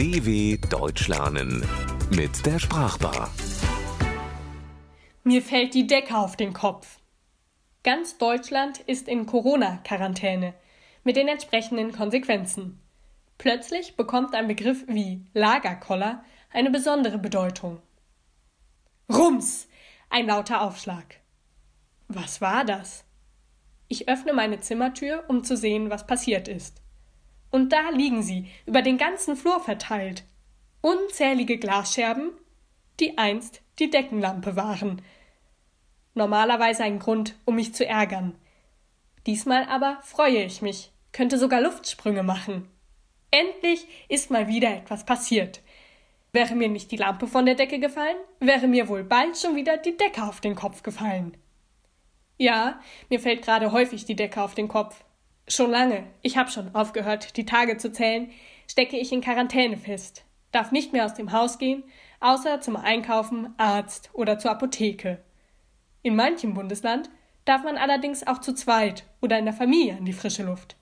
DW Deutsch lernen mit der Sprachbar. Mir fällt die Decke auf den Kopf. Ganz Deutschland ist in Corona-Quarantäne mit den entsprechenden Konsequenzen. Plötzlich bekommt ein Begriff wie Lagerkoller eine besondere Bedeutung. Rums! Ein lauter Aufschlag. Was war das? Ich öffne meine Zimmertür, um zu sehen, was passiert ist. Und da liegen sie, über den ganzen Flur verteilt. Unzählige Glasscherben, die einst die Deckenlampe waren. Normalerweise ein Grund, um mich zu ärgern. Diesmal aber freue ich mich, könnte sogar Luftsprünge machen. Endlich ist mal wieder etwas passiert. Wäre mir nicht die Lampe von der Decke gefallen, wäre mir wohl bald schon wieder die Decke auf den Kopf gefallen. Ja, mir fällt gerade häufig die Decke auf den Kopf. Schon lange, ich habe schon aufgehört, die Tage zu zählen, stecke ich in Quarantäne fest, darf nicht mehr aus dem Haus gehen, außer zum Einkaufen, Arzt oder zur Apotheke. In manchem Bundesland darf man allerdings auch zu zweit oder in der Familie an die frische Luft.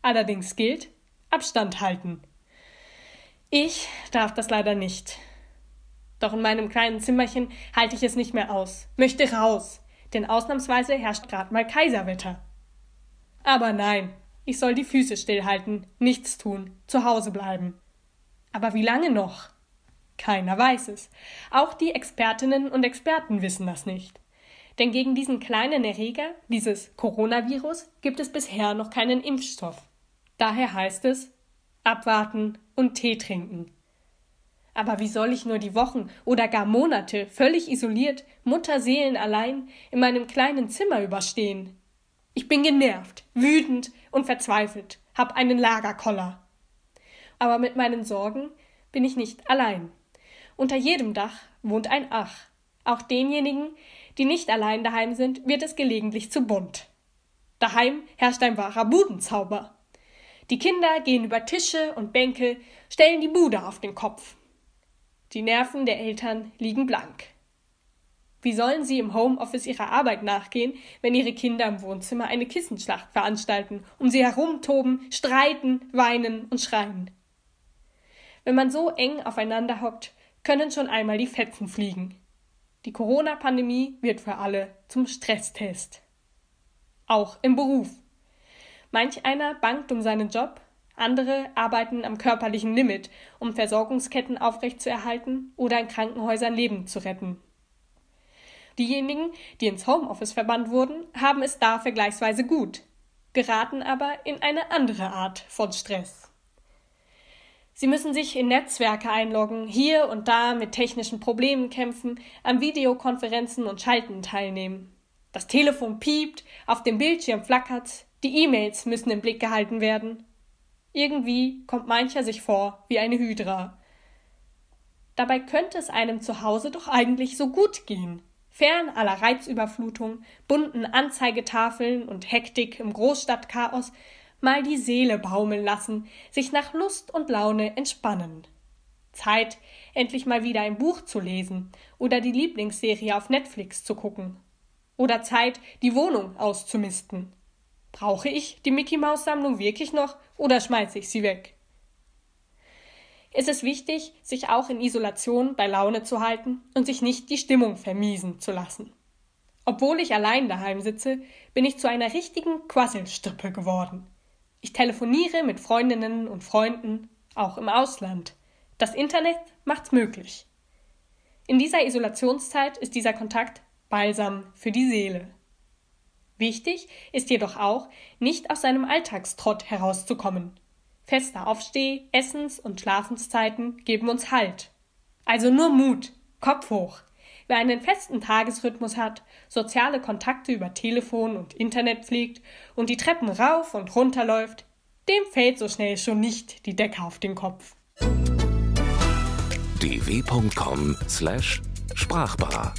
Allerdings gilt Abstand halten. Ich darf das leider nicht. Doch in meinem kleinen Zimmerchen halte ich es nicht mehr aus, möchte raus, denn ausnahmsweise herrscht gerade mal Kaiserwetter. Aber nein, ich soll die Füße stillhalten, nichts tun, zu Hause bleiben. Aber wie lange noch? Keiner weiß es. Auch die Expertinnen und Experten wissen das nicht. Denn gegen diesen kleinen Erreger, dieses Coronavirus, gibt es bisher noch keinen Impfstoff. Daher heißt es abwarten und Tee trinken. Aber wie soll ich nur die Wochen oder gar Monate völlig isoliert, Mutterseelen allein in meinem kleinen Zimmer überstehen? Ich bin genervt, wütend und verzweifelt, hab einen Lagerkoller. Aber mit meinen Sorgen bin ich nicht allein. Unter jedem Dach wohnt ein Ach. Auch denjenigen, die nicht allein daheim sind, wird es gelegentlich zu bunt. Daheim herrscht ein wahrer Budenzauber. Die Kinder gehen über Tische und Bänke, stellen die Bude auf den Kopf. Die Nerven der Eltern liegen blank. Wie sollen sie im Homeoffice ihrer Arbeit nachgehen, wenn ihre Kinder im Wohnzimmer eine Kissenschlacht veranstalten, um sie herumtoben, streiten, weinen und schreien? Wenn man so eng aufeinander hockt, können schon einmal die Fetzen fliegen. Die Corona-Pandemie wird für alle zum Stresstest. Auch im Beruf. Manch einer bangt um seinen Job, andere arbeiten am körperlichen Limit, um Versorgungsketten aufrechtzuerhalten oder in Krankenhäusern Leben zu retten. Diejenigen, die ins Homeoffice verbannt wurden, haben es da vergleichsweise gut, geraten aber in eine andere Art von Stress. Sie müssen sich in Netzwerke einloggen, hier und da mit technischen Problemen kämpfen, an Videokonferenzen und Schalten teilnehmen. Das Telefon piept, auf dem Bildschirm flackert, die E-Mails müssen im Blick gehalten werden. Irgendwie kommt mancher sich vor wie eine Hydra. Dabei könnte es einem zu Hause doch eigentlich so gut gehen fern aller Reizüberflutung, bunten Anzeigetafeln und Hektik im Großstadtchaos, mal die Seele baumeln lassen, sich nach Lust und Laune entspannen. Zeit, endlich mal wieder ein Buch zu lesen oder die Lieblingsserie auf Netflix zu gucken. Oder Zeit, die Wohnung auszumisten. Brauche ich die Mickey Maus Sammlung wirklich noch oder schmeiße ich sie weg? Ist es wichtig, sich auch in Isolation bei Laune zu halten und sich nicht die Stimmung vermiesen zu lassen. Obwohl ich allein daheim sitze, bin ich zu einer richtigen Quasselstrippe geworden. Ich telefoniere mit Freundinnen und Freunden, auch im Ausland. Das Internet macht's möglich. In dieser Isolationszeit ist dieser Kontakt Balsam für die Seele. Wichtig ist jedoch auch, nicht aus seinem Alltagstrott herauszukommen Feste Aufsteh-, Essens- und Schlafenszeiten geben uns Halt. Also nur Mut, Kopf hoch. Wer einen festen Tagesrhythmus hat, soziale Kontakte über Telefon und Internet pflegt und die Treppen rauf und runter läuft, dem fällt so schnell schon nicht die Decke auf den Kopf. dw.com/sprachbar